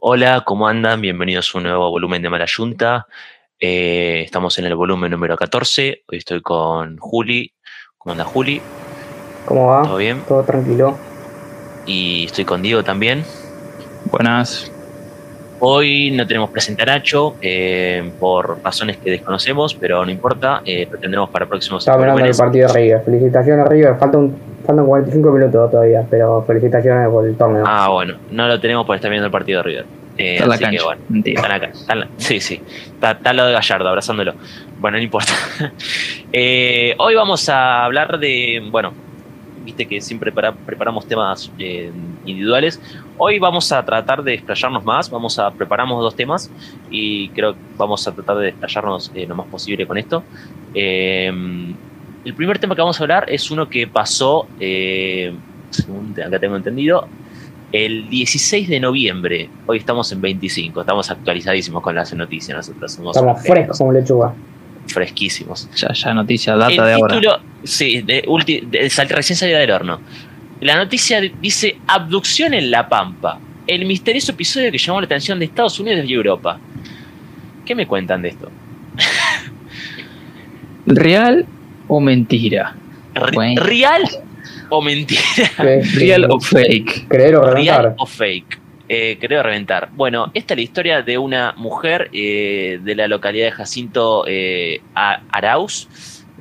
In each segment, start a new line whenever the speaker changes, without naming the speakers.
Hola, ¿cómo andan? Bienvenidos a un nuevo volumen de Mala Yunta. Eh, estamos en el volumen número 14. Hoy estoy con Juli. ¿Cómo anda Juli?
¿Cómo va?
¿Todo bien?
Todo tranquilo.
Y estoy con Diego también.
Buenas.
Hoy no tenemos presente a Nacho eh, por razones que desconocemos, pero no importa, eh, lo tendremos para próximos
Estaba mirando el partido de River. Felicitaciones a River. Falta un, faltan 45 minutos todavía, pero felicitaciones por el torneo.
Ah, bueno, no lo tenemos por estar viendo el partido de River. Eh,
Está en la
así que
cancha.
bueno, están acá. están la- sí, sí. Está, está lo de Gallardo, abrazándolo. Bueno, no importa. Eh, hoy vamos a hablar de. Bueno, viste que siempre para- preparamos temas eh, individuales. Hoy vamos a tratar de explayarnos más. Vamos a preparamos dos temas y creo que vamos a tratar de explayarnos eh, lo más posible con esto. Eh, el primer tema que vamos a hablar es uno que pasó, eh, según acá tengo entendido, el 16 de noviembre. Hoy estamos en 25, estamos actualizadísimos con las noticias. Nosotros somos
Estamos frescos como lechuga.
fresquísimos.
Ya, ya noticia, data
el
de ahora.
título, sí, de, ulti- de- sal- recién salida del horno. La noticia dice abducción en La Pampa. El misterioso episodio que llamó la atención de Estados Unidos y Europa. ¿Qué me cuentan de esto?
¿Real o mentira?
Re-. ¿Real o mentira?
¿Real o fake?
Creer o
¿Real
reventar.
o fake? Eh, creo reventar. Bueno, esta es la historia de una mujer eh, de la localidad de Jacinto eh, Arauz,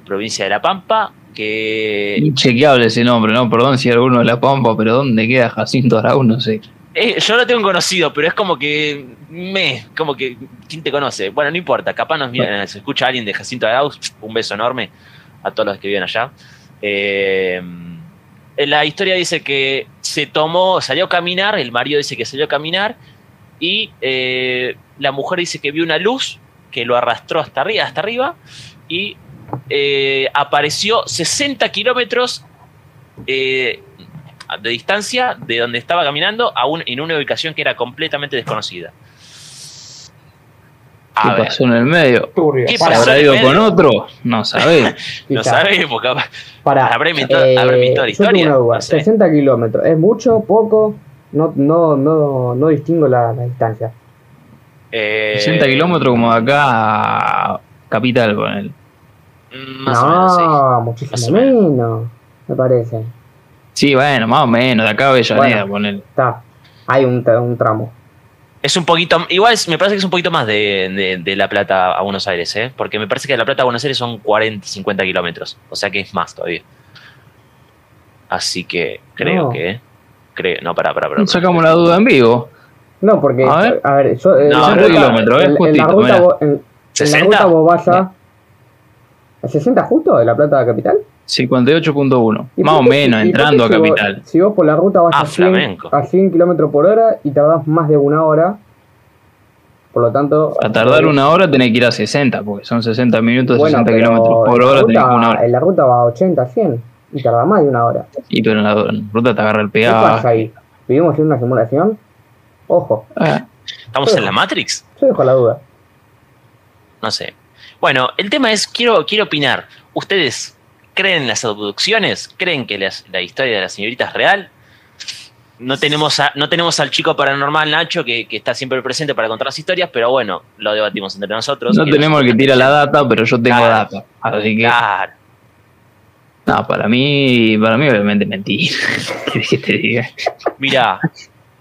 provincia de La Pampa, que
Inchequeable ese nombre, ¿no? Perdón si alguno de la Pampa, pero ¿dónde queda Jacinto Araúz? No sé.
Eh, yo lo tengo conocido, pero es como que me, como que ¿quién te conoce? Bueno, no importa, capaz nos mira- se escucha alguien de Jacinto Arauz, un beso enorme a todos los que viven allá. Eh, la historia dice que se tomó, salió a caminar, el marido dice que salió a caminar y eh, la mujer dice que vio una luz que lo arrastró hasta arriba, hasta arriba y eh, apareció 60 kilómetros eh, de distancia de donde estaba caminando a un- en una ubicación que era completamente desconocida.
¿Qué
ver,
pasó en el medio?
¿Qué
¿Se
pasó?
Habrá ido con otro? No sabés.
no sabemos, capaz.
Para,
Habrá inventado- inventado la
yo tengo
historia, no sé.
60 kilómetros. ¿Es mucho? ¿Poco? No, no, no, no distingo la, la distancia.
Eh,
60 kilómetros como de acá a Capital con él.
Mm, Más
no,
o menos, sí. Más
muchísimo
o menos.
menos, me parece.
Sí, bueno, más o menos, de acá a Avellaneda
Bueno. Está. Hay un, tra- un tramo.
Es un poquito, igual es- me parece que es un poquito más de, de- de La Plata a Buenos Aires, ¿eh? Porque me parece que de La Plata a Buenos Aires son 40, 50 kilómetros. O sea que es más todavía. Así que creo
No.
que. Creo, no, para, para, para.
Sacamos la duda en vivo.
No, porque,
A ver.
a ver, yo, en
No,
la
60
ruta,
kilómetros, eh,
en la ruta,
mirá.
vos- en, en la
60.
ruta vos vayas, ¿a 60 justo de La Plata a Capital?
58.1.
¿Y
Más o
qué-
menos,
por
entrando a
qué si vos-
Capital.
si vos por la ruta vas
Ah,
a 100,
flamenco.
a 100 kilómetros por hora y tardás más de una hora, por lo tanto...
A tardar una hora tenés que ir a 60, porque son 60 minutos,
Bueno,
60
pero
kilómetros por hora, tenés que
ruta-
una hora.
En la ruta va a 80, 100 y tarda más de una hora.
Y pero en la, en la ruta te agarra el
¿Qué
pegado.
pasa ahí? ¿Vivimos en una simulación? Ojo,
Ah,
¿Estamos en la Matrix?
yo dejo la duda.
No sé. Bueno, el tema es, quiero, quiero opinar. ¿Ustedes creen en las abducciones? ¿Creen que las- la historia de la señorita es real? No tenemos, a- no tenemos al chico paranormal Nacho que, que está siempre presente para contar las historias, pero bueno, lo debatimos entre nosotros.
no tenemos el que tira la data, pero yo tengo
Claro.
data. Así que,
Claro.
no, para mí, para mí obviamente mentira. ¿Qué querés que te diga?
Mira,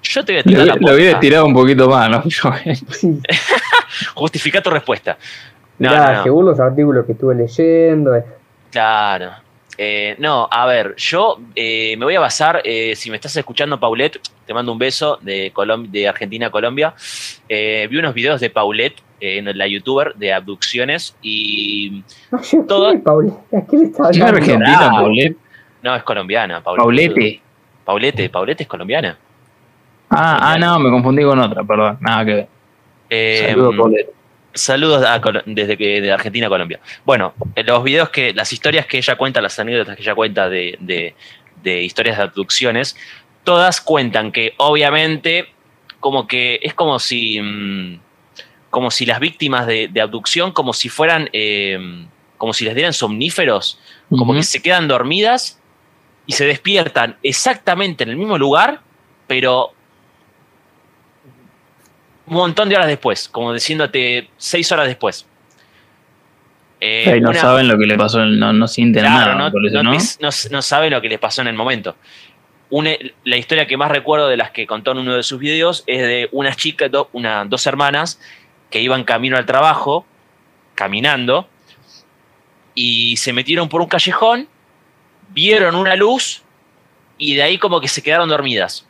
yo te voy a
Lo,
tirar la
lo hubiera tirado un poquito más, ¿no?
Justifica tu respuesta. No,
Mirá,
no, no.
según los artículos que estuve leyendo, eh,
Claro. Eh, no, a ver, yo eh, me voy a basar, eh, si me estás escuchando, Paulette, te mando un beso de, Colom- de Argentina a Colombia. Eh, vi unos videos de Paulette, eh, en la youtuber, de abducciones y...
Ah, yo,
Todo-
¿quién es Pauli? ¿A quién le está
¿Es
hablando?
Argentina,
Bravo.
Paulette?
No, es colombiana, Paulette.
Paulette.
Paulette, Paulette es colombiana.
Ah, ah, no, me confundí con otra, perdón. Nada que ver.
Eh,
Saludos, Paulette.
Saludos a desde que de Argentina a Colombia. Bueno, eh, los videos que, las historias que ella cuenta, las anécdotas que ella cuenta de, de- de historias de abducciones, todas cuentan que obviamente como que es como si mm, como si las víctimas de, de abducción como si fueran eh, como si les dieran somníferos, como que se quedan dormidas y se despiertan exactamente en el mismo lugar, pero un montón de horas después, como diciéndote seis horas después.
Eh, no
una-
saben lo que le pasó, no, no sienten
Claro,
nada
no,
eso,
no saben lo que les pasó en el momento. Una- la historia que más recuerdo de las que contó en uno de sus videos es de unas chicas, do- una, dos hermanas, que iban camino al trabajo, caminando, y se metieron por un callejón, vieron una luz, y de ahí como que se quedaron dormidas.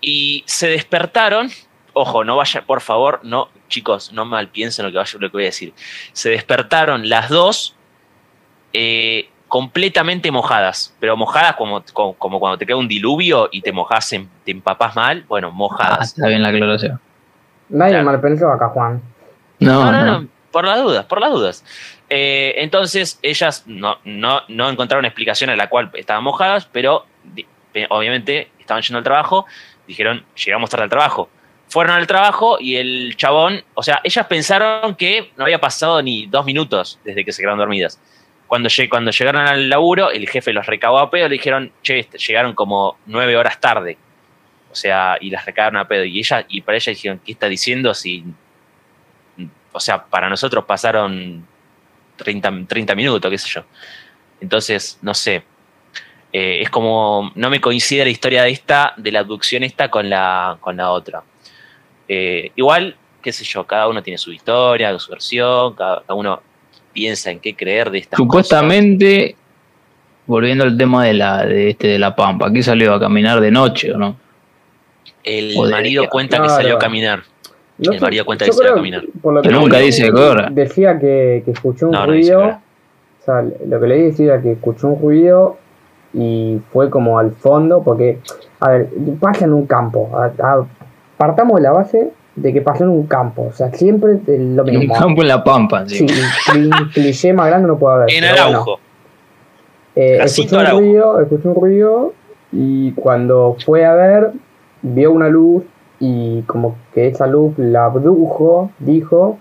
Y se despertaron, ojo, no vaya, por favor, no, chicos, no mal piensen lo que, vaya, lo que voy a decir. Se despertaron las dos eh, completamente mojadas, pero mojadas como, como, como cuando te cae un diluvio y te mojas, en- te empapás mal, bueno,
Ah,
mojadas.
está bien la aclaración.
Nadie
Claro.
mal pensó acá, Juan.
No,
No, no,
no.
no, por las dudas, por las dudas. Eh, entonces, ellas no, no, no encontraron explicación a la cual estaban mojadas, pero obviamente estaban yendo al trabajo, dijeron, llegamos tarde al trabajo. Fueron al trabajo y el chabón, o sea, ellas pensaron que no había pasado ni dos minutos desde que se quedaron dormidas. Cuando, lle- cuando llegaron al laburo, el jefe los recabó a pedo, le dijeron, che, este- llegaron como nueve horas tarde. O sea, y las recagaron a pedo. Y ella, y para ella dijeron, ¿qué está diciendo si o sea, para nosotros pasaron 30, 30 minutos, qué sé yo. Entonces, no sé. Eh, es como, no me coincide la historia de esta, de la abducción esta con la, con la otra. Eh, igual, qué sé yo, cada uno tiene su historia, su versión, cada, cada uno piensa en qué creer de estas
Supuestamente, volviendo al tema de la, de este de la pampa, ¿qué salió a caminar de noche o no?
El
o
marido cuenta que salió a caminar.
No
El
sé,
marido cuenta que va a caminar.
Que
Pero nunca dice qué hora.
Decía que, que escuchó un ruido. o sea, lo que leí decía que escuchó un ruido y fue como al fondo, porque, a ver, pasa en un campo. a- a- partamos de la base de que pasó en un campo. O sea, siempre lo
En un
mismo.
campo en la pampa,
Sí,
sí.
un cliché más grande no puede haber.
En
pero bueno.
Araujo.
Eh, escuchó, un
Araujo.
ruido, escuchó un ruido y cuando fue a ver, vio una luz y como que esa luz la abdujo, dijo,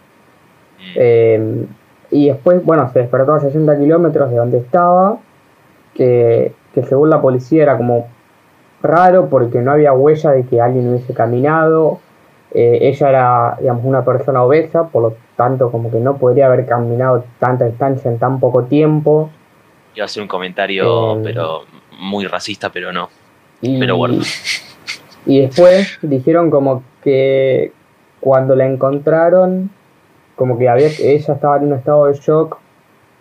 eh, y después, bueno, se despertó a 60 kilómetros de donde estaba, que, que según la policía era como raro porque no había huella de que alguien hubiese caminado. Eh, ella era, digamos, una persona obesa, por lo tanto, como que no podría haber caminado tanta distancia en tan poco tiempo.
Iba a hacer un comentario,
Eh.
pero muy racista, pero no.
Y,
Pero bueno.
y después dijeron como que cuando la encontraron, como que había, ella estaba en un estado de shock,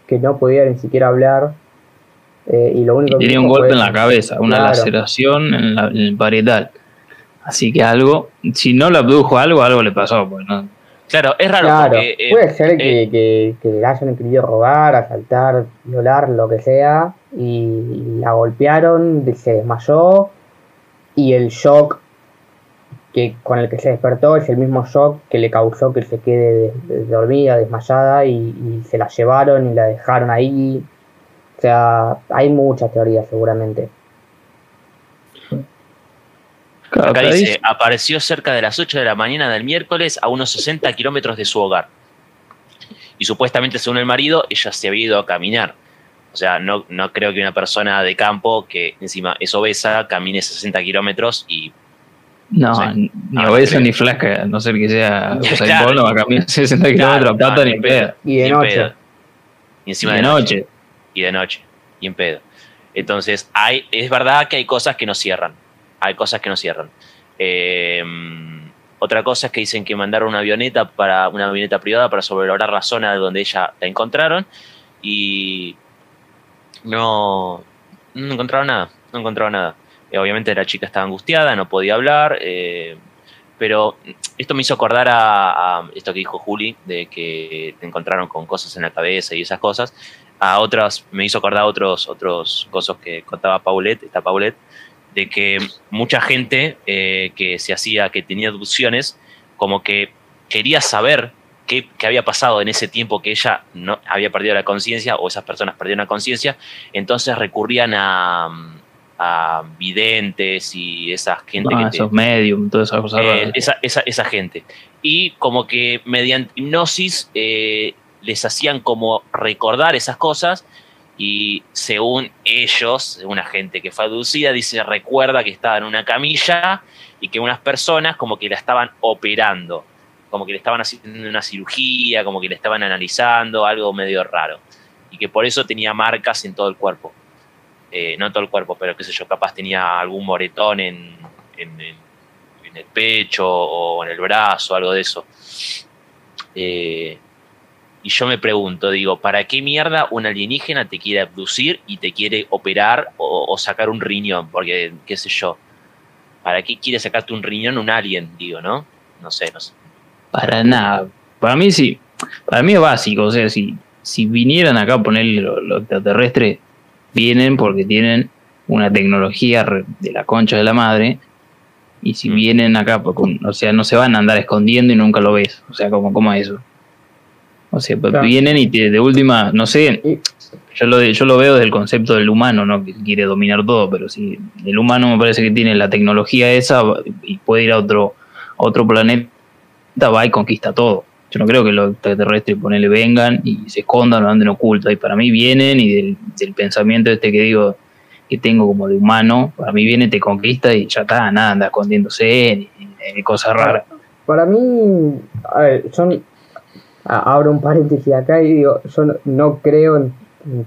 que no podía ni siquiera hablar. Eh, y lo único que
Tenía un golpe
fue-
en la cabeza, una
Claro.
laceración en, la- en el parietal. Así que algo, si no le abdujo algo, algo le pasó. Pues, ¿no?
Claro, es raro
Claro,
porque. eh,
puede ser
eh,
que, que, que le hayan querido robar, asaltar, violar, lo que sea, y la golpearon, se desmayó, y el shock que con el que se despertó es el mismo shock que le causó que se quede de- de- dormida, desmayada, y, y se la llevaron y la dejaron ahí. O sea, hay muchas teorías seguramente.
Acá dice, apareció cerca de las 8 de la mañana del miércoles a unos 60 kilómetros de su hogar. Y supuestamente, según el marido, ella se había ido a caminar. O sea, no, no creo que una persona de campo que encima es obesa camine 60 kilómetros y
no, ni
no
obeso
creo.
ni flaca, a no ser que sea Usain
Claro.
Bolt, no va a caminar 60 kilómetros a
Claro,
pata
no,
ni
ni
en
pedo.
pedo.
Y de noche.
pedo. Y encima
De
de, noche.
noche.
Y de noche. Y en pedo. Entonces, hay, es verdad que hay cosas que no cierran. Hay cosas que no cierran. Eh, otra cosa es que dicen que mandaron una avioneta para una avioneta privada para sobrevolar la zona donde ella la encontraron y no, no encontraron nada. No encontraron nada. Eh, obviamente la chica estaba angustiada, no podía hablar, eh, pero esto me hizo acordar a, a esto que dijo Juli, de que te encontraron con cosas en la cabeza y esas cosas. A otras, me hizo acordar otros, otros cosas que contaba Paulette, esta Paulette, de que mucha gente eh, que se hacía, que tenía abducciones, como que quería saber qué, qué había pasado en ese tiempo que ella no había perdido la conciencia o esas personas perdieron la conciencia, entonces recurrían a, a videntes y esa gente
Ah,
que te-
esos medium, todas esas cosas
eh, esa, esa, esa gente. Y como que mediante hipnosis eh, les hacían como recordar esas cosas y según ellos, una gente que fue abducida, dice, recuerda que estaba en una camilla y que unas personas como que la estaban operando, como que le estaban haciendo una cirugía, como que le estaban analizando, algo medio raro. Y que por eso tenía marcas en todo el cuerpo. Eh, no todo el cuerpo, pero qué sé yo, capaz tenía algún moretón en, en, el pecho o en el brazo, algo de eso. Eh, y yo me pregunto, digo, ¿para qué mierda un alienígena te quiere abducir y te quiere operar o, sacar un riñón? Porque, qué sé yo, ¿para qué quiere sacarte un riñón un alien? Digo, ¿no? No sé, no sé.
Para nada. Para mí sí. Para mí es básico. O sea, si, si vinieran acá a ponerle lo, extraterrestre, vienen porque tienen una tecnología de la concha de la madre. Y si mm. vienen acá, o sea, no se van a andar escondiendo y nunca lo ves. O sea, como, como eso. O sea, pues vienen y te, de última, no sé, yo lo, yo lo veo desde el concepto del humano, ¿no? Que quiere dominar todo, pero si el humano me parece que tiene la tecnología esa y puede ir a otro, otro planeta, va y conquista todo. Yo no creo que los extraterrestres ponele vengan y se escondan o anden ocultos. Y para mí vienen y del, pensamiento este que digo que tengo como de humano, para mí viene, te conquista y ya está, nada, anda escondiéndose, ni, cosas raras.
Para mí, a ver, son abro un paréntesis acá y digo, yo no, creo en,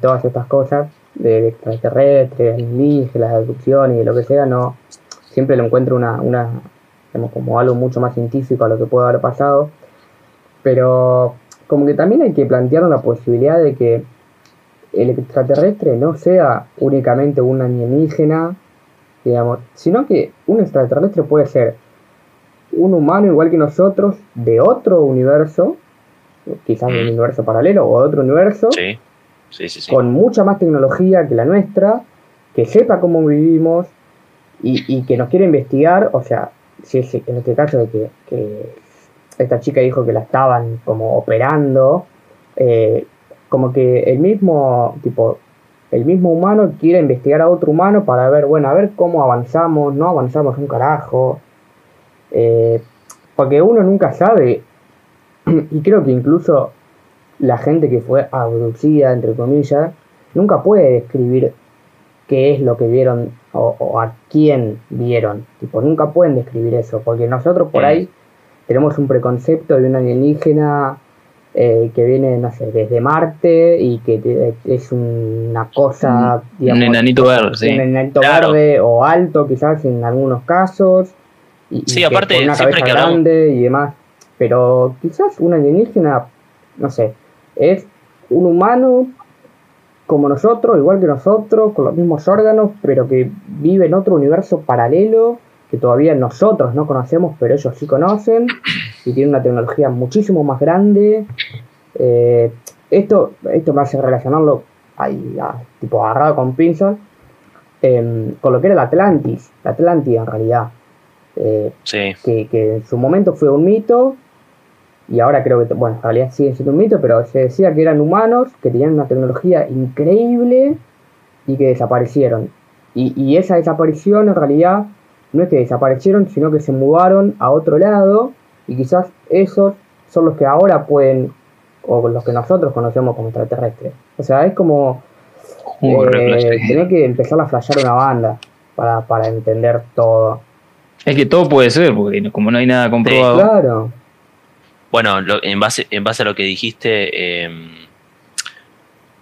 todas estas cosas de extraterrestres, alienígenas, de abducción y lo que sea, no, siempre lo encuentro una, una como algo mucho más científico a lo que puede haber pasado, pero como que también hay que plantear la posibilidad de que el extraterrestre no sea únicamente un alienígena, digamos, sino que un extraterrestre puede ser un humano igual que nosotros de otro universo quizás de un mm. universo paralelo o de otro universo, con mucha más tecnología que la nuestra, que sepa cómo vivimos y, que nos quiere investigar, o sea, si es en este caso de que, esta chica dijo que la estaban como operando, eh, como que el mismo tipo el mismo humano quiere investigar a otro humano para ver, bueno, a ver cómo avanzamos, no avanzamos un carajo. Eh, porque uno nunca sabe y creo que incluso la gente que fue abducida, entre comillas, nunca puede describir qué es lo que vieron o, a quién vieron. Tipo, nunca pueden describir eso, porque nosotros por ahí tenemos un preconcepto de un alienígena eh, que viene, no sé, desde Marte y que es una cosa,
digamos, un enanito verde, sí.
un enanito verde o alto quizás en algunos casos. Y,
sí, aparte,
con una cabeza grande y demás. Pero quizás un alienígena, no sé, es un humano como nosotros, igual que nosotros, con los mismos órganos, pero que vive en otro universo paralelo que todavía nosotros no conocemos, pero ellos sí conocen, y tiene una tecnología muchísimo más grande. Eh, esto, esto me hace relacionarlo ahí, tipo agarrado con pinzas, em, con lo que era el Atlantis, la Atlántida en realidad. Eh, que, que, en su momento fue un mito y ahora creo que, bueno, en realidad sigue siendo un mito, pero se decía que eran humanos, que tenían una tecnología increíble y que desaparecieron. Y, esa desaparición en realidad no es que desaparecieron, sino que se mudaron a otro lado y quizás esos son los que ahora pueden, o los que nosotros conocemos como extraterrestres. O sea, es como eh, tener que empezar a flashear una banda para, para entender todo.
Es que todo puede ser, porque como no hay nada comprobado.
claro.
Bueno, en, base, en base a lo que dijiste, em,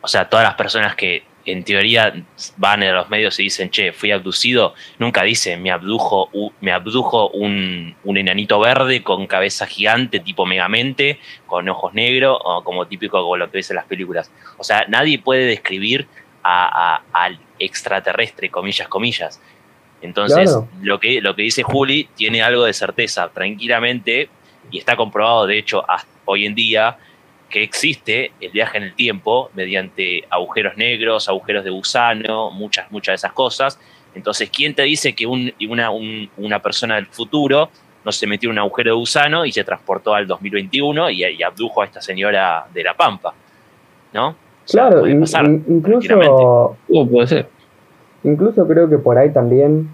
o sea, todas las personas que en teoría van a los medios y dicen, che, fui abducido, nunca dicen, me abdujo, me abdujo un, enanito verde con cabeza gigante, tipo megamente, con ojos negros, o como típico como lo que ves en las películas. O sea, nadie puede describir al extraterrestre, comillas, comillas. Entonces, lo, que, lo que dice Juli tiene algo de certeza. Tranquilamente y está comprobado, de hecho, hoy en día, que existe el viaje en el tiempo mediante agujeros negros, agujeros de gusano, muchas, muchas de esas cosas. Entonces, ¿quién te dice que una, una, persona del futuro no se metió en un agujero de gusano y se transportó al 2021 y, abdujo a esta señora de La Pampa? ¿No?
claro, incluso...
Uh, puede ser.
Incluso creo que por ahí también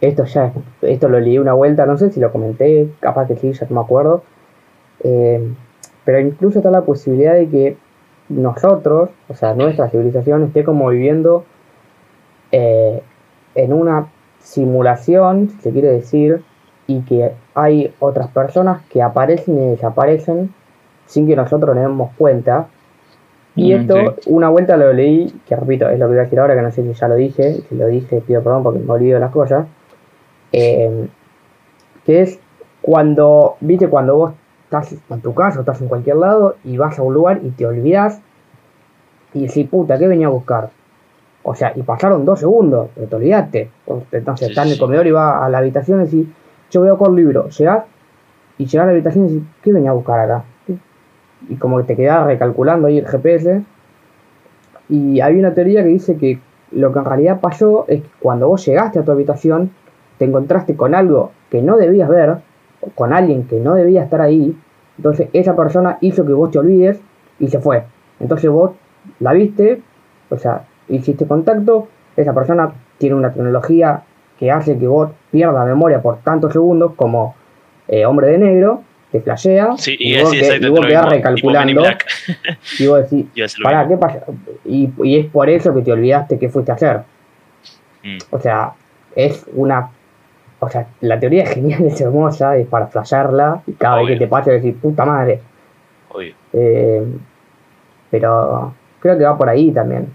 esto ya, esto lo leí una vuelta, no sé si lo comenté, capaz que sí, ya no me acuerdo. Eh, pero incluso está la posibilidad de que nosotros, o sea, nuestra civilización esté como viviendo eh, en una simulación, si se quiere decir, y que hay otras personas que aparecen y desaparecen sin que nosotros nos demos cuenta. Y esto, una vuelta lo leí, que repito, es lo que voy a decir ahora, que no sé si ya lo dije, si lo dije pido perdón porque me olvido las cosas, eh, que es cuando, viste, cuando vos estás en tu casa o estás en cualquier lado y vas a un lugar y te olvidas y decís, puta, ¿qué venía a buscar? O sea, y pasaron dos segundos, pero te olvidaste. Entonces
Sí,
estás en el comedor y vas a la habitación y decís, yo voy a buscar un libro. Llegás y llegás a la habitación y decís, ¿qué venía a buscar acá? Y como que te quedás recalculando ahí el GPS. Y hay una teoría que dice que lo que en realidad pasó es que cuando vos llegaste a tu habitación, te encontraste con algo que no debías ver, con alguien que no debía estar ahí. Entonces esa persona hizo que vos te olvides y se fue. Entonces vos la viste, o sea, hiciste contacto, esa persona tiene una tecnología que hace que vos pierdas memoria por tantos segundos como eh, hombre de negro, te flashea
Sí,
y,
y,
vos,
sí,
que- y vos quedás recalculando y vos decís, pará. ¿qué pasa? Y, y es por eso que te olvidaste qué fuiste a hacer.
Mm.
O sea, es una... O sea, la teoría es genial, es hermosa, es para flashearla y cada vez que te pase decir, puta madre.
Obvio.
Eh, pero creo que va por ahí también.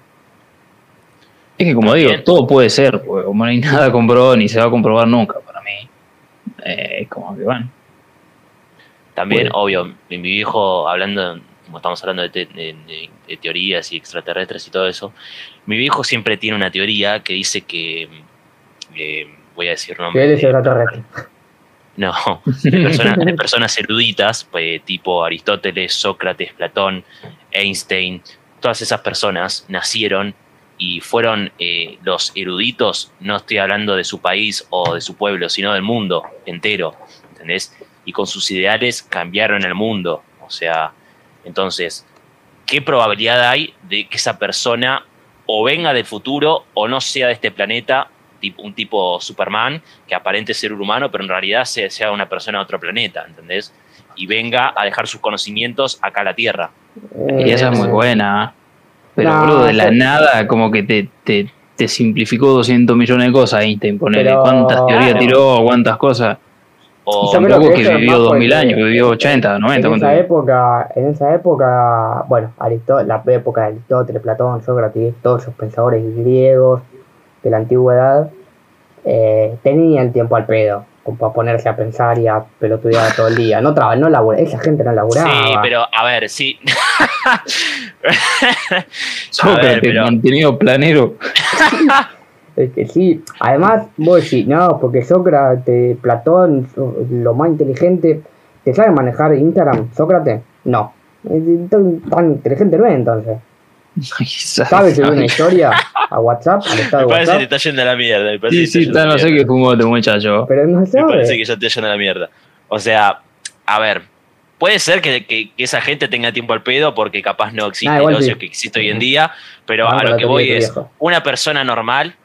Es que como
También.
digo, todo puede ser, porque como no hay nada comprobado ni se va a comprobar nunca para mí. Eh, es como que bueno.
También, obvio, mi, mi viejo, hablando, como estamos hablando de, te- de- de- de teorías y extraterrestres y todo eso, mi viejo siempre tiene una teoría que dice que, eh, voy a decir
él es extraterrestre.
no, de, personas, de personas eruditas, pues, tipo Aristóteles, Sócrates, Platón, Einstein, todas esas personas nacieron y fueron eh, los eruditos, no estoy hablando de su país o de su pueblo, sino del mundo entero, ¿entendés? Y con sus ideales cambiaron el mundo, o sea, entonces, ¿qué probabilidad hay de que esa persona o venga del futuro o no sea de este planeta, tipo, un tipo Superman, que aparente ser un humano, pero en realidad sea, una persona de otro planeta, ¿entendés? Y venga a dejar sus conocimientos acá a la Tierra.
Y esa es muy
Eh,
buena. Pero,
No,
boludo, de la nada, como que te, te, te simplificó 200 millones de cosas Einstein. Ponele
Pero-
cuántas teorías
Claro.
tiró, cuántas cosas.
O,
Tampoco
que
vivió
más
2000
porque
años, que vivió 80, 90.
En
¿cuánto
esa época, en esa época, bueno, Aristó- la época de Aristóteles, Platón, Sócrates, todos esos pensadores griegos de la antigüedad, eh, tenían tiempo al pedo, como para ponerse a pensar y a pelotudear todo el día. No traba, no labura, esa gente no laburaba.
sí, pero a ver, sí.
Sócrates,
ver, pero-
mantenido planero.
Es que sí, además vos decís, no, porque Sócrates, Platón, lo más inteligente, ¿te sabe manejar Instagram, Sócrates? No. Tan, tan inteligente no es entonces. ¿Sabes subir una historia a WhatsApp, al estado
Me parece que te está yendo a la mierda. Me parece
Sí, sí,
está
está, no sé qué fumó este muchacho.
Pero no
Me parece
sabe.
que ya te yendo a la mierda. O sea, a ver, puede ser que, que- que esa gente tenga tiempo al pedo porque capaz no existe
Ah,
el ocio
sí.
que existe hoy en día, pero
Vamos
a lo que voy es,
viejo.
una persona normal,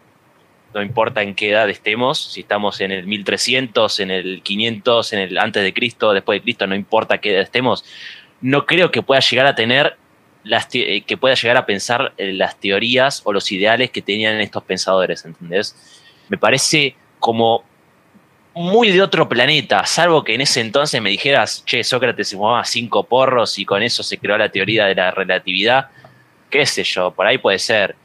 no importa en qué edad estemos, si estamos en el 1300, en el 500, en el antes de Cristo, después de Cristo, no importa qué edad estemos, no creo que pueda llegar a tener las eh, que pueda llegar a pensar eh, las teorías o los ideales que tenían estos pensadores, ¿entendés? Me parece como muy de otro planeta, salvo que en ese entonces me dijeras, che, Sócrates se fumaba cinco porros y con eso se creó la teoría de la relatividad, qué sé yo, por ahí puede ser,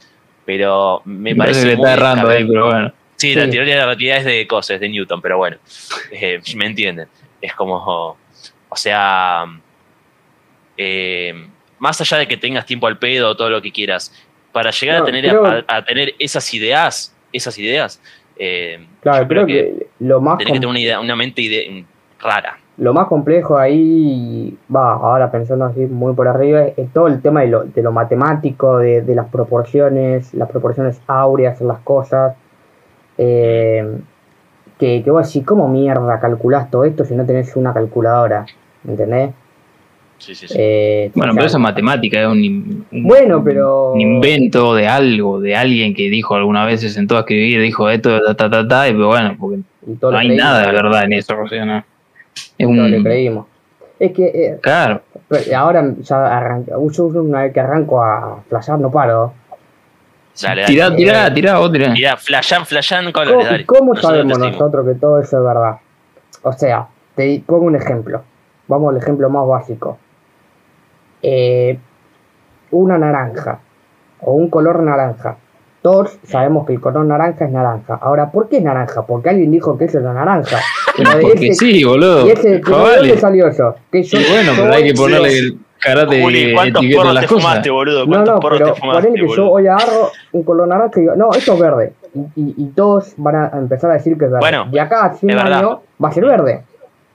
pero me, parece
que le
muy
está errando ahí, pero bueno.
Sí, la teoría de la relatividad es de cosas, es de Newton, pero bueno, eh, me entienden. Es como, o sea, eh, más allá de que tengas tiempo al pedo o todo lo que quieras, para llegar
No,
a, tener,
creo-
a, a tener esas ideas, esas ideas, eh,
Claro,
creo
creo que, lo más
tenés que tener una, idea, una mente ide- rara.
Lo más complejo ahí, va, ahora pensando así muy por arriba, es, es todo el tema de lo, de lo matemático, de, de las proporciones, las proporciones áureas en las cosas. eh, que, que vos decís, ¿cómo mierda calculás todo esto si no tenés una calculadora? ¿Entendés?
Sí, sí, sí.
Eh,
Bueno, pero esa matemática es un,
Bueno, pero-
un invento de algo, de alguien que dijo alguna vez, se sentó a escribir, dijo esto, ta, ta, ta, ta, y pero bueno, porque no hay nada de verdad en eso, o sea, no. Es
todo le creímos. Es que, eh,
Claro,
Pero ahora ya arranca, yo una vez que arranco a flashear no paro.
Dale, dale.
Tirá, tirá, tirá, vos tirá.
Mirá, flashan, flashan
¿Cómo,
colores, dale.
cómo
Nosotros
sabemos nosotros que todo eso es verdad? O sea, te pongo un ejemplo. Vamos al ejemplo más básico. Eh, una naranja o un color naranja. Todos sabemos que el color naranja es naranja. Ahora, ¿por qué es naranja? Porque alguien dijo que eso era naranja. Pero de
Porque
ese-
sí, boludo.
y ese, pero ¿de
Vale.
dónde salió eso? Que yo-
Y bueno,
yo
pero hay que ponerle el karate
Juli, ¿cuántos
etiqueta a
porros
las
te
cosas.
fumaste, boludo?
No,
¿Cuántos
no,
porros
pero
te fumaste,
ponele que yo
boludo?
hoy agarro un color naranja y digo, no, esto es verde. Y, y- y todos van a empezar a decir que es verde.
Bueno,
de acá a 100
es verdad.
años va a ser verde.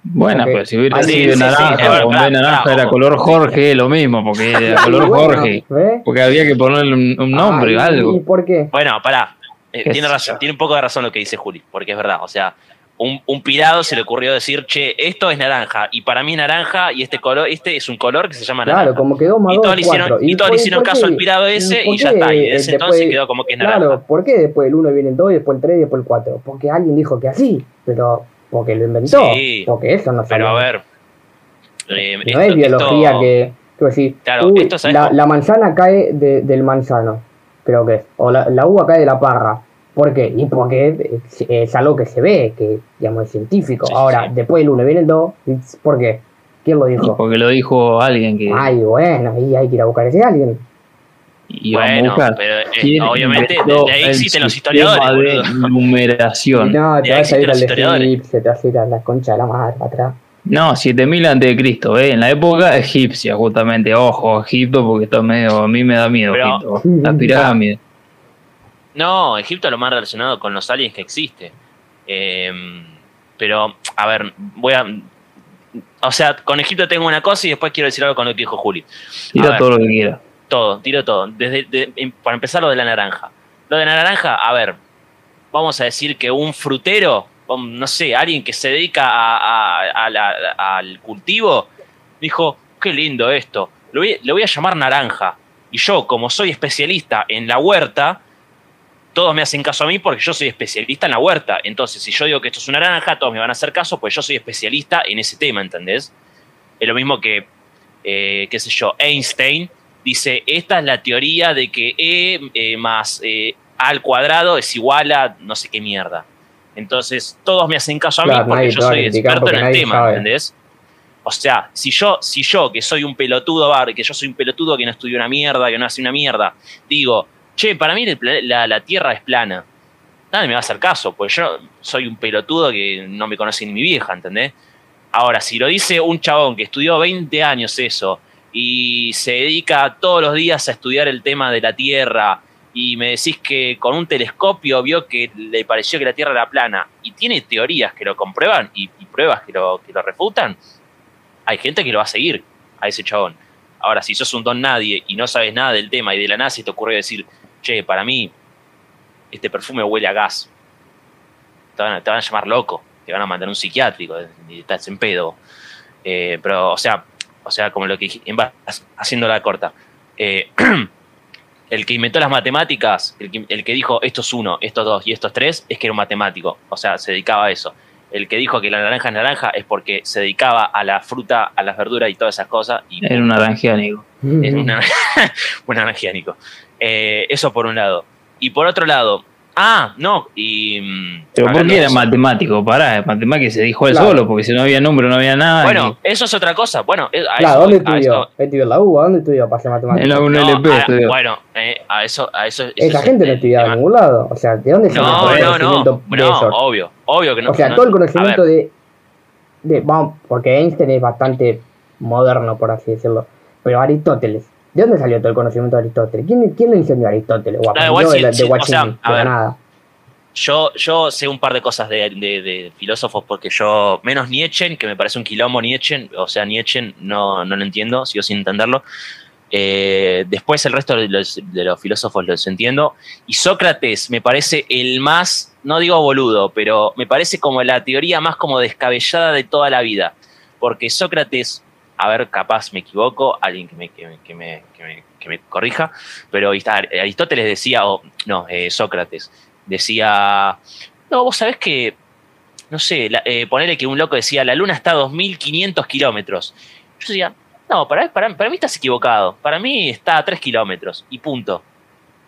Bueno,
Ok.
pero si hubiera
Ah,
sido
sí, sí, sí,
naranja o en vez de naranja era color Jorge, lo mismo, porque era color
Y bueno,
Jorge.
¿ves?
Porque había que ponerle un, un nombre,
Ah, ¿y- ¿Y
algo.
por qué?
Bueno, pará. Eh, tiene razón,
yo.
tiene un poco de razón lo que dice Juli, porque es verdad. O sea, un, un pirado se le ocurrió decir, che, esto es naranja, y para mí es naranja, y este color, este es un color que se llama naranja.
Claro, como quedó más
y
dos
todos le hicieron,
cuatro.
y todos le hicieron caso al pirado ese
¿Por
y ya está. Y
eh,
desde
después-
entonces quedó como que es naranja.
Claro, ¿por qué después el 1 viene el 2 y después el 3 y después el 4? Porque alguien dijo que así, pero porque lo inventó.
Sí,
porque eso no
Pero a ver. eh,
No
esto-
es biología
esto-
que, que decir,
Claro,
uy,
esto
la, la manzana cae de- del manzano, creo que es. O la, la uva cae de la parra. ¿Por qué? Y porque es, es algo que se ve, que digamos es científico.
Sí,
Ahora,
sí.
después el 1 viene el 2, ¿por qué? ¿Quién lo dijo?
Porque lo dijo alguien que
Ay, bueno, y hay que ir a buscar a ese alguien.
a
Bueno,
buscar.
pero eh,
¿Quién
obviamente
inventó
de ahí existen los historiadores,
de numeración.
No, te
ahí
vas a ir al egipcio, te vas a ir a la concha de la madre para atrás.
No, 7000 antes de Cristo, ¿eh? en la época egipcia, justamente. Ojo, Egipto, porque está medio. A mí me da miedo
Pero-
Egipto. Las pirámides.
No, Egipto es lo más relacionado con los aliens que existe. Eh, pero, a ver, voy a. O sea, con Egipto tengo una cosa y después quiero decir algo con lo que dijo Juli.
Tira
ver.
todo lo que quiera.
Todo, tiro todo. Desde, de- em- para empezar, lo de la naranja. Lo de la naranja, a ver, vamos a decir que un frutero, um, no sé, alguien que se dedica a- a- a la- al cultivo, dijo, qué lindo esto, lo voy, le voy a llamar naranja. Y yo, como soy especialista en la huerta, todos me hacen caso a mí porque yo soy especialista en la huerta. Entonces, si yo digo que esto es una naranja, todos me van a hacer caso, pues yo soy especialista en ese tema, ¿entendés? Es lo mismo que, eh, qué sé yo, Einstein dice, esta es la teoría de que E eh, más eh, A al cuadrado es igual a no sé qué mierda. Entonces, todos me hacen caso a mí porque yo soy experto en el tema,
sabe.
¿entendés? O sea, si yo, si yo, que soy un pelotudo, bar, que yo soy un pelotudo que no estudió una mierda, que no hace una mierda, digo, che, para mí la, la Tierra es plana. Nadie me va a hacer caso, pues yo soy un pelotudo que no me conoce ni mi vieja, ¿entendés? Ahora, si lo dice un chabón que estudió 20 años eso y se dedica todos los días a estudiar el tema de la Tierra y me decís que con un telescopio vio que le pareció que la Tierra era plana y tiene teorías que lo comprueban y, pruebas que lo, que lo refutan, hay gente que lo va a seguir a ese chabón. Ahora, si sos un don nadie y no sabes nada del tema y de la NASA y te ocurre decir, che, para mí este perfume huele a gas, te van a, te van a llamar loco, te van a mandar un psiquiátrico estás en pedo. Eh, pero, o sea, o sea, como lo que haciendo la corta. eh, el que inventó las matemáticas, el que, el que dijo esto es uno, esto es dos y esto es tres, es que era un matemático. O sea, se dedicaba a eso. El que dijo que la naranja es naranja es porque se dedicaba a la fruta, a las verduras y todas esas cosas. Y
Era un naranjiánico.
una, un naranjiánico. Eh, eso por un lado. Y por otro lado, ah, no, y. mm,
Pero ¿por qué era
eso-
matemático? Pará, matemático se dijo él
Claro.
solo, porque si no había número no había nada.
Bueno, eso es otra cosa. Bueno, eh, a
Claro,
eso,
¿dónde estudió? Estudió en la UBA, ¿dónde estudió para hacer
en
matemáticas?
la
no,
1LP
a-
estudió.
bueno, eh, a eso, a eso.
Esa
es
gente no estudiaba en ningún lado. O sea, ¿de dónde se
No,
el
no,
conocimiento
no,
de
no,
eso?
obvio, obvio que no.
O sea,
no-
todo el conocimiento de, de. Vamos, porque Einstein es bastante moderno, por así decirlo. Pero Aristóteles. ¿De dónde salió todo el conocimiento de Aristóteles? ¿Quién, quién le enseñó a Aristóteles? O
No, igual
aprendió
sí,
de,
sí, o
Guachini,
sea, a
de
ver.
nada.
Yo, yo sé un par de cosas de, de- de filósofos porque yo, menos Nietzsche, que me parece un quilombo Nietzsche, o sea, Nietzsche no, no lo entiendo, sigo sin entenderlo. Eh, después el resto de los, de los filósofos los entiendo. Y Sócrates me parece el más, no digo boludo, pero me parece como la teoría más como descabellada de toda la vida. Porque Sócrates, a ver, capaz me equivoco, alguien que me, que me, que me, que me- corrija, pero Aristóteles decía, o no, eh, Sócrates, decía, no, vos sabés que, no sé, la- eh, que un loco decía, la luna está a 2.500 kilómetros. Yo decía, No, para, para, para mí estás equivocado. Para mí está a 3 kilómetros y punto.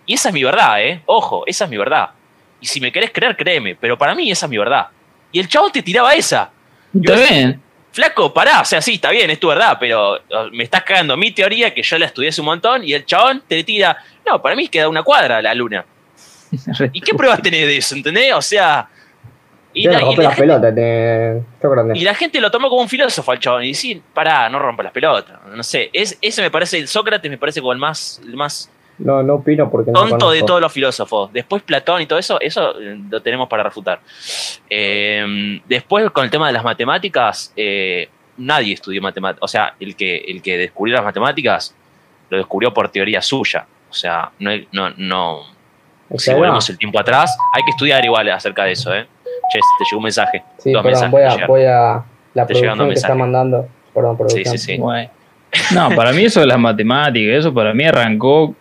Y esa es mi verdad, ¿eh? Ojo, esa es mi verdad. Y si me querés creer, créeme, pero para mí esa es mi verdad. Y el chavo te tiraba esa.
Está bien.
Flaco, pará, o sea, sí, está bien, es tu verdad, pero me estás cagando mi teoría que yo la estudié hace un montón y el chabón te tira, no, para mí queda una cuadra la luna. ¿Y qué pruebas tenés de eso, entendés? O sea... Y, la, y la gente,
pelotas, te...
y la gente lo tomó como un filósofo al chabón y decir, pará, no rompa las pelotas. No sé, es, ese me parece, el Sócrates me parece como el más, el más
No, no opino porque no
tonto de
conozco.
todos los filósofos. Después Platón y todo eso, eso eh, lo tenemos para refutar. Eh, después con el tema de las matemáticas, eh, nadie estudió matemáticas. O sea, el que, el que descubrió las matemáticas lo descubrió por teoría suya. O sea, no, no, no si volvemos
no.
el tiempo atrás, hay que estudiar igual acerca de eso, ¿eh? Che, te llegó un mensaje.
Sí,
Dos
perdón,
mensajes
voy a, voy a la
Te
producción que está mandando. Perdón,
Sí,
producción.
sí, sí.
Bueno. No, para mí eso de las matemáticas, eso para mí arrancó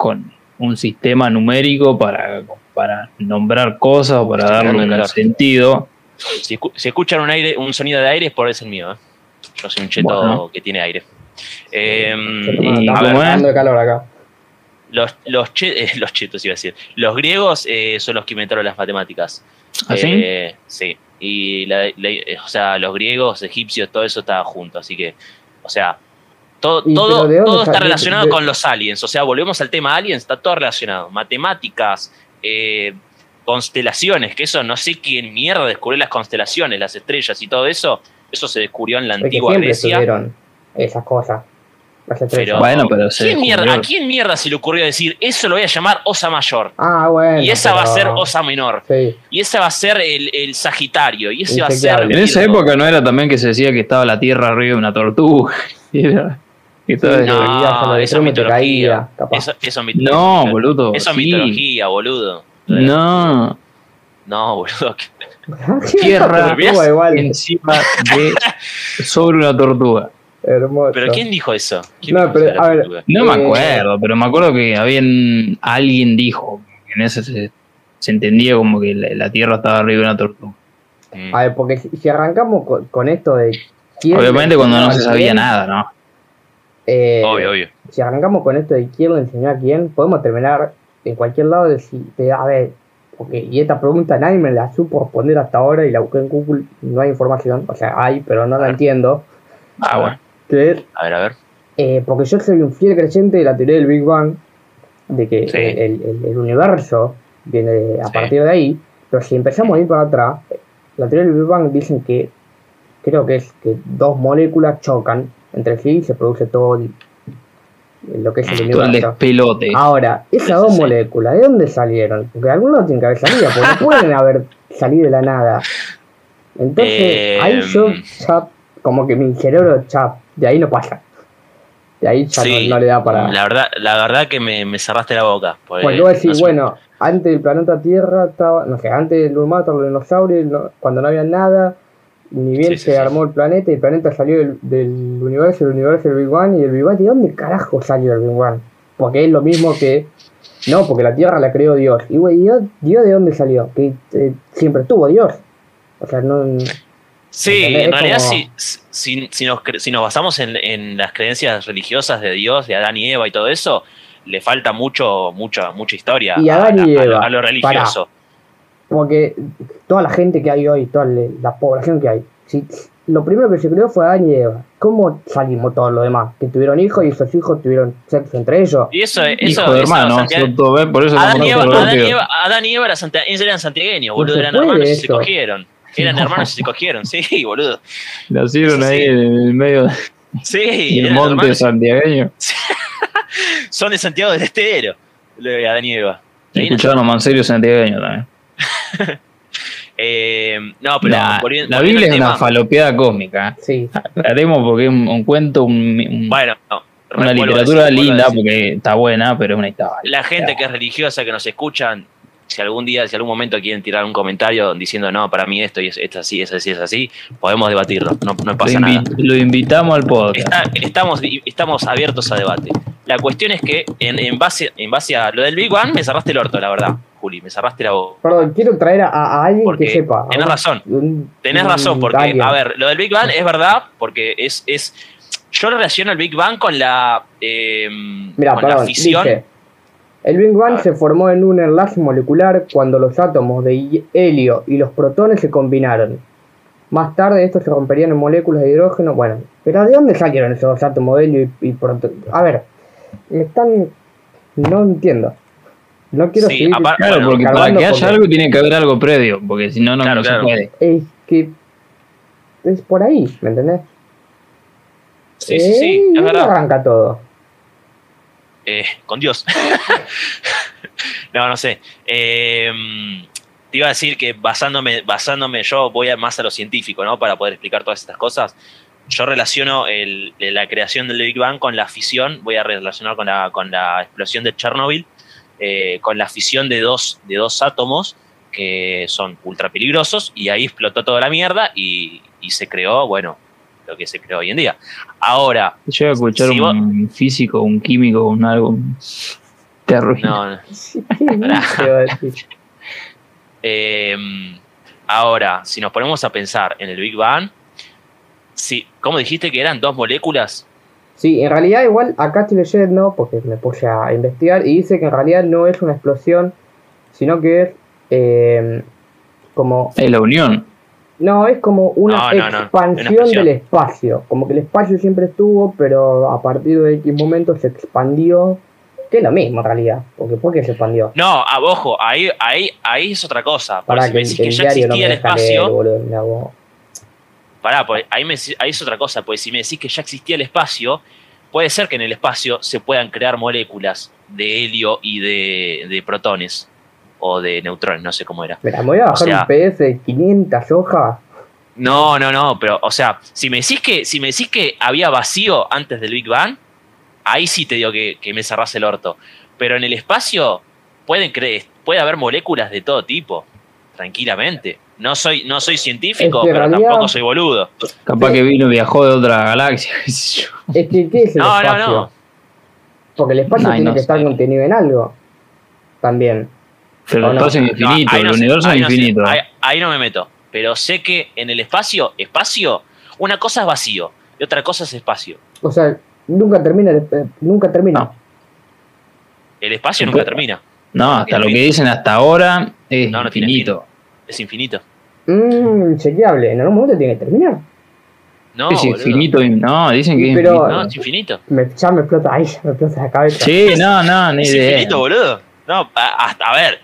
con un sistema numérico para, para nombrar cosas o para
Estoy
darle un sentido.
Si, escu- si escuchan un aire, un sonido de aire es por ese el mío, ¿eh? Yo soy un cheto
Bueno.
que tiene aire. Eh,
Y, a ver,
de calor acá.
los, los, che- eh, los chetos iba a decir. Los griegos eh, son los que inventaron las matemáticas.
¿Ah, sí?
Eh, sí. Y la- la- o sea, los griegos, egipcios, todo eso estaba junto. Así que, o sea, todo, todo,
pero ¿de dónde
todo está relacionado
De-
con los aliens. O sea, volvemos al tema aliens, está todo relacionado. Matemáticas, eh, constelaciones, que eso no sé quién mierda descubrió las constelaciones, las estrellas y todo eso. Eso se descubrió en la antigua
siempre
Grecia.
esas cosas. Las estrellas.
Pero,
Bueno, pero se
¿quién mierda. ¿a quién mierda se le ocurrió decir eso lo voy a llamar Osa Mayor?
Ah, bueno.
y esa va a ser Osa Menor.
Sí.
Y ese va a ser el, el Sagitario. Y ese va a ser.
En esa época no era también que se decía que estaba la Tierra arriba de una tortuga. Y era-
Sí, no.
eso es mitología.
caía.
Eso, eso es
No, boludo.
Eso es
sí.
mitología, boludo.
No.
No, boludo.
Tierra
igual.
encima de. sobre una tortuga.
Hermoso.
¿Pero quién dijo eso? ¿Quién
No, pero, a ver,
me
Eh,
acuerdo, pero me acuerdo que habían. Alguien dijo que en ese se, se entendía como que la, la Tierra estaba arriba de una tortuga.
Mm.
A ver, porque si, arrancamos con, con esto de quién.
Obviamente cuando no se sabía nada, ¿no?
Eh,
Obvio, obvio.
Si arrancamos con esto de quién le enseñó a quién, podemos terminar en cualquier lado de a ver, porque, y esta pregunta nadie me la supo responder hasta ahora y la busqué en Google, no hay información, o sea, hay, pero no la entiendo.
Ah, bueno.
Que
A ver, a ver.
Eh, porque yo soy un fiel creyente de la teoría del Big Bang, de que
Sí.
el, el- el universo viene de- a
Sí.
partir de ahí, pero si empezamos a ir para atrás, la teoría del Big Bang dicen que, creo que es que dos moléculas chocan entre sí y se produce todo el- lo que es el
Todo el
universo.
despelote.
Ahora, esas dos
sí.
moléculas, ¿de dónde salieron? Porque lado tienen que haber salido, porque no pueden haber salido de la nada. Entonces,
Eh,
ahí yo ya, como que mi cerebro ya, de ahí no pasa. De ahí ya
Sí,
no, no le da para...
La verdad, la verdad que me, me cerraste la boca. porque
Porque vos decís,
no sé-
bueno, antes del planeta Tierra estaba, no sé, antes del humano, los dinosaurios, no- cuando no había nada, ni bien
Sí,
se
sí.
armó el planeta y el planeta salió del, del universo, el universo del Big Bang, y el Big Bang, ¿de dónde carajo salió el Big Bang? Porque es lo mismo que, no, porque la Tierra la creó Dios. Y güey, ¿Dios, Dios de dónde salió? Que eh, siempre estuvo Dios. O sea, no...
Sí, en realidad,
como-
si, si, si nos, si nos basamos en, en las creencias religiosas de Dios, de Adán y Eva y todo eso, le falta mucho, mucha, mucha historia
Y Adán
a,
y
a- a lo-
Eva,
a lo religioso.
Porque toda la gente que hay hoy, toda la población que hay, si, lo primero que se creó fue Adán y Eva. ¿Cómo salimos todos los demás? Que tuvieron hijos y esos hijos tuvieron sexo entre ellos.
Y eso, eso,
Hijo de
eso
hermano,
Santiago-
todos- ¿ven? por eso
Adán y, Eva, Adán y. Eva- Adán y Eva eran, santia- eran santiagueños, boludo, eran hermanos y se cogieron. Eran hermanos y se cogieron, sí, boludo.
Nacieron
Sí,
ahí
sí.
en el medio
Sí,
del
eran
monte
hermanos.
santiagueño.
son de Santiago del Estero, lo de Adán y Eva.
Escucharon a Manserio santiagueño también.
Eh, no, pero
Nah,
volviendo-
la Biblia es una falopeada cósmica.
Sí.
Haremos porque es un, un cuento, un- un-
Bueno, no,
una literatura
decir,
linda porque está buena, pero es una historia.
La gente que es religiosa, que nos escuchan, si algún día, si algún momento quieren tirar un comentario diciendo no, para mí esto y es, es así, es así, es así, podemos debatirlo, no, no
Lo,
pasa nada.
lo invitamos al podcast.
Está- estamos, estamos abiertos a debate. La cuestión es que en, en base, en base a lo del Big Bang me cerraste el orto, la verdad, Juli, me cerraste la boca.
Perdón, quiero traer a, a alguien
Porque
que sepa.
tenés razón. Tenés razón, porque,
alguien.
a ver, lo del Big Bang es verdad, porque es, es yo relaciono el Big Bang con la, eh, con la
perdón,
fisión.
dice, el Big Bang se formó en un enlace molecular cuando los átomos de helio y los protones se combinaron. Más tarde estos se romperían en moléculas de hidrógeno. Bueno, pero ¿de dónde salieron esos átomos de helio y, y protones? A ver, me están... No entiendo. No quiero
Sí,
seguir
Claro, porque para que haya
porque
algo tiene que haber algo previo, porque si no, no,
Claro,
no
claro.
se puede.
Es que... Es por ahí, ¿me entendés?
Sí, sí, sí,
Eh,
es
¿dónde
verdad.
arranca todo?
Eh, con Dios. no, no sé. Eh, te iba a decir que basándome, basándome, yo voy más a lo científico, ¿no? Para poder explicar todas estas cosas. Yo relaciono el- la creación del Big Bang con la fisión, voy a relacionar con la, con la explosión de Chernobyl, eh, con la fisión de dos, de dos átomos que son ultra peligrosos y ahí explotó toda la mierda y, y se creó, bueno, lo que se creó hoy en día. Ahora,
Yo voy a escuchar
Si
un físico, un químico, un algo. Te arruina.
no, no. Eh, ahora, si nos ponemos a pensar en el Big Bang, sí, ¿cómo dijiste que eran dos moléculas?
Sí, en realidad igual acá estoy leyendo, porque me puse a investigar, y dice que en realidad no es una explosión, sino que es eh, como...
Es la unión.
No, es como una
No, no, no, una
expansión del espacio. Como que el espacio siempre estuvo, pero a partir de X momento se expandió. Que es lo mismo en realidad. Porque ¿por qué se expandió?
No, ah, ojo, ahí, ahí, ahí es otra cosa.
Para
si
que
me
el,
decís que
el
ya
diario no
existía
me
el
deja leer,
espacio,
boludo.
Pará, pues, ahí, me, ahí es otra cosa, pues si me decís que ya existía el espacio, puede ser que en el espacio se puedan crear moléculas de helio y de, de protones, o de neutrones, no sé cómo era.
Me voy a bajar
sea-
un PDF de 500 hojas.
No, no, no, pero, o sea, si me decís que, si me decís que había vacío antes del Big Bang, ahí sí te digo que, que me cerrás el orto. Pero en el espacio pueden creer, puede haber moléculas de todo tipo, tranquilamente. No soy, no soy científico, pero
realidad-
tampoco soy boludo.
Capaz
Sí.
que vino y viajó de otra galaxia.
Es que, ¿qué es el
No, no,
espacio?
no.
Porque el espacio
Ay,
tiene
no
que estar contenido en algo. También.
Pero el
no.
espacio es
No,
infinito, el
no sé,
universo
ahí
es
no sé,
infinito.
ahí, ahí no me meto. Pero sé que en el espacio, espacio, una cosa es vacío y otra cosa es espacio.
O sea, nunca termina. el- eh, nunca termina.
No.
El espacio
No
nunca termina,
No, hasta lo que dicen hasta ahora es
No, no tiene
infinito.
es infinito.
Mmm, chequeable. En algún momento tiene que terminar.
No,
es infinito. No, dicen que es
Pero-
infinito.
No, es infinito.
Me, ya me explota ahí, ya me explota la cabeza.
Sí, no, no, ni
Es
idea.
infinito, boludo. No, hasta, a ver.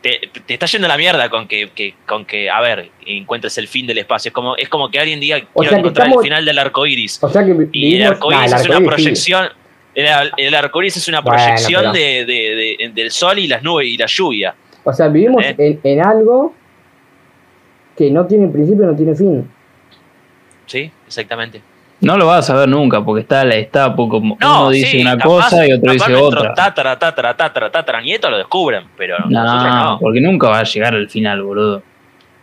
Te, te- te está yendo la mierda con que, que- con que, a ver, encuentres el fin del espacio. Es como, es como que alguien diga,
O
quiero encontrar
estamos-
el final del arco iris.
O sea que
Y el arco iris es una proyección. El, el arco iris es una
Bueno,
proyección
pero-
de, de- de- del sol y las nubes y la lluvia.
O sea, vivimos
¿Eh?
en, en algo que no tiene principio, no tiene fin.
¿Sí? Exactamente.
No lo vas a saber nunca, porque está la está como
No,
uno dice
sí,
una
capaz-
cosa y otro dice otra.
Tatara, tatara, tatara, tatara, nietos lo descubren, pero nosotros
No,
no.
porque nunca va a llegar al final, boludo.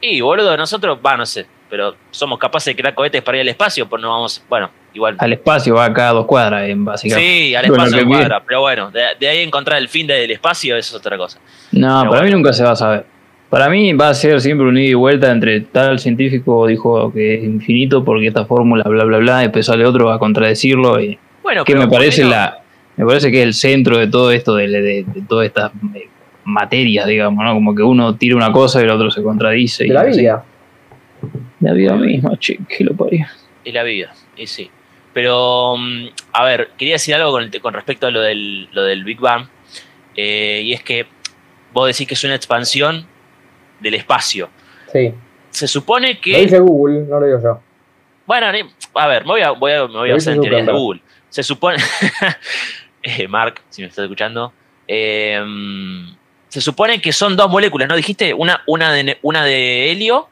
Y boludo, nosotros, va, no sé, pero somos capaces de crear cohetes para ir al espacio, pues no vamos, bueno, igual.
Al espacio va cada dos cuadras, en básicamente.
Sí, al espacio
que
en
bien.
cuadra, pero bueno, de, de ahí encontrar el fin del espacio eso es otra cosa.
No,
Pero
para mí nunca se va a saber. Para mí va a ser siempre un ida y vuelta entre tal científico dijo que es infinito porque esta fórmula, bla, bla, bla, y después sale otro a contradecirlo. Y,
Bueno,
que me parece la me parece que es el centro de todo esto, de, de, de todas estas eh, materias, digamos, ¿no? Como que uno tira una cosa y el otro se contradice.
De
y
la
así.
vida.
La vida misma, che, que lo parió.
y la vida, y sí. Pero, mm, a ver, quería decir algo con, el- con respecto a lo del, lo del Big Bang, eh, y es que vos decís que es una expansión del espacio.
Sí.
Se supone
Lo
que...
dice Google, no lo digo yo.
Bueno, a ver, me voy a, voy a, me voy a
Lo
basar en teorías de. Google. Se supone... eh, Mark, si me estás escuchando. eh, mm, se supone que son dos moléculas, ¿no? Dijiste una, una, de, una de helio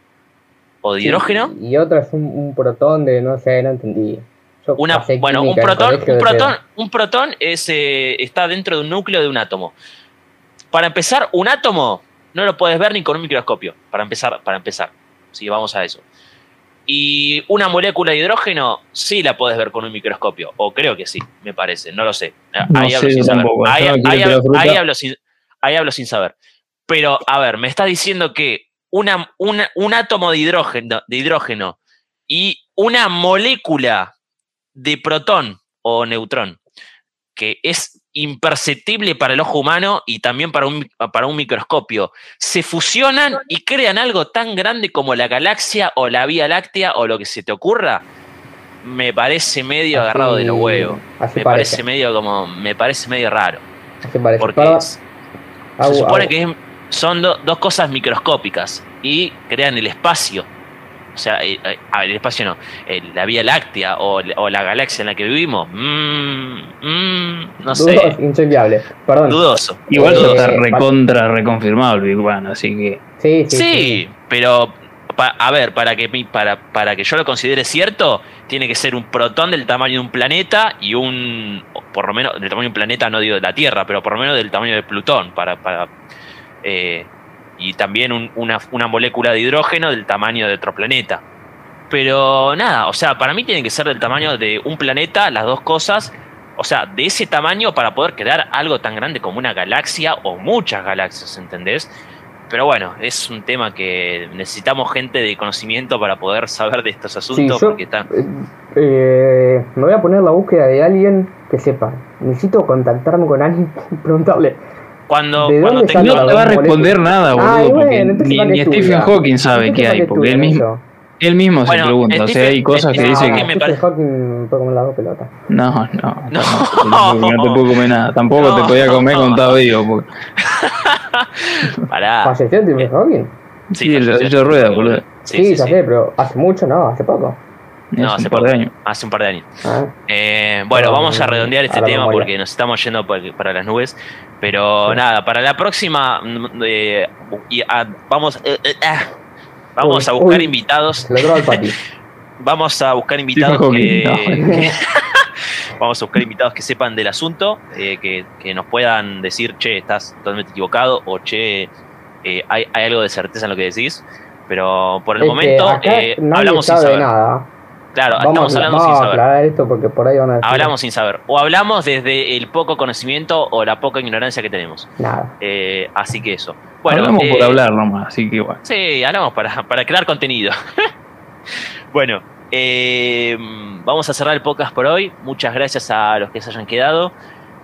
o de hidrógeno.
Y, otra es un, un protón de, no sé, no entendí. Yo
Una, bueno, un protón, un protón, un protón es, eh, está dentro de un núcleo de un átomo. Para empezar, un átomo no lo puedes ver ni con un microscopio. Para empezar, para empezar. Sí, vamos a eso. Y una molécula de hidrógeno sí la puedes ver con un microscopio. O creo que sí, me parece. No lo sé. Ahí hablo sin saber. Ahí, hablo- sin, ahí hablo sin saber. Pero, a ver, me está diciendo que una, una- un átomo de hidrógeno, de hidrógeno y una molécula de protón o neutrón, que es imperceptible para el ojo humano y también para un, para un microscopio, se fusionan y crean algo tan grande como la galaxia o la Vía Láctea o lo que se te ocurra, me parece medio
Así-
agarrado de los huevos. Me
parece.
parece medio como, me parece medio raro.
Así parece.
Porque se supone que son do- dos cosas microscópicas y crean el espacio. O sea, eh, eh, a ver, el espacio no, la Vía Láctea o, o la galaxia en la que vivimos. mm, mm, no sé,
Dudos, inchequeable. Perdón.
dudoso.
Igual ya está recontra reconfirmado el Big Bang, así que.
Sí, sí.
Sí, pero pa- a ver, para que, mi- para, para que yo lo considere cierto, tiene que ser un protón del tamaño de un planeta y un, por lo menos del tamaño de un planeta, no digo de la Tierra, pero por lo menos del tamaño de Plutón, para, para eh, y también un- una, una molécula de hidrógeno del tamaño de otro planeta. Pero nada, o sea, para mí tiene que ser del tamaño de un planeta, las dos cosas, o sea, de ese tamaño para poder crear algo tan grande como una galaxia o muchas galaxias, ¿entendés? Pero bueno, es un tema que necesitamos gente de conocimiento para poder saber de estos asuntos,
yo-
porque están...
Eh, eh, me voy a poner la búsqueda de alguien que sepa. Necesito contactarme con alguien y preguntarle.
Cuando,
¿de
cuando tenga-
No te va a responder nada,
Ah,
boludo,
y
porque
bueno,
ni,
¿para qué
ni Stephen? Hawking sabe qué
¿para
hay, porque él mismo, él mismo
Bueno,
se pregunta. O sea, hay
Stephen-
cosas que
Stephen
dice
Hawking
que.
me
Stephen
pare-
Hawking me puede comer las dos pelotas.
No, no,
No.
no, no te puedo comer nada. Tampoco
No.
te podía comer con estaba vivo. Porque,
Pará.
¿Falleció Stephen Hawking?
sí, el
falleció.
de rueda, boludo.
Sí,
Sí,
sí,
ya sé, pero hace mucho no, hace poco.
No,
hace
hace
un par de años.
Hace un par de años.
Ah,
Eh, bueno,
Pero,
vamos a redondear este tema porque nos estamos yendo para las nubes. Pero
Sí.
nada, para la próxima eh, y a- vamos, eh, eh, ah, vamos
Uy,
a buscar
uy.
invitados. Vamos a buscar invitados que, vamos a buscar invitados que sepan del asunto, eh, que, que nos puedan decir, che, estás totalmente equivocado o che, eh, hay, hay algo de certeza en lo que decís. Pero por el
Es
momento eh,
nadie
hablamos sin
sabe
saber.
nada.
Claro,
Vamos,
estamos hablando
vamos
sin saber.
aclarar esto porque por ahí van a decir
Hablamos sin saber. O hablamos desde el poco conocimiento o la poca ignorancia que tenemos.
nada.
Eh, así que eso. Bueno,
Hablamos
eh,
por hablar nomás, así que bueno.
Sí, hablamos para, para crear contenido. bueno, eh, vamos a cerrar el podcast por hoy. Muchas gracias a los que se hayan quedado.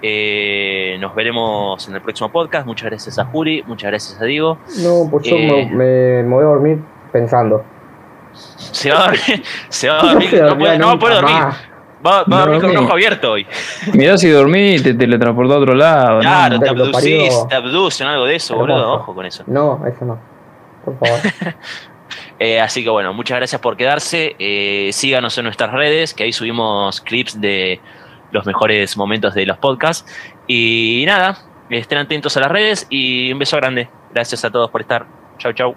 Eh, nos veremos en el próximo podcast. Muchas gracias a Juri, muchas gracias a Diego.
No, pues yo
Eh.
me voy a dormir pensando.
Se va a dormir, se va a dormir, no, puede- no va a poder
nunca
dormir. Va, va a dormir con un ojo abierto hoy.
Mirá si dormí y te teletransportó a otro lado.
Claro,
¿no?
te abducís, te abducen, algo de eso,
Hermoso.
boludo. Ojo con eso.
No, eso no. Por favor.
Eh, así que bueno, muchas gracias por quedarse. Eh, síganos en nuestras redes, que ahí subimos clips de los mejores momentos de los podcasts. Y nada, estén atentos a las redes y un beso grande. Gracias a todos por estar. Chau, chau.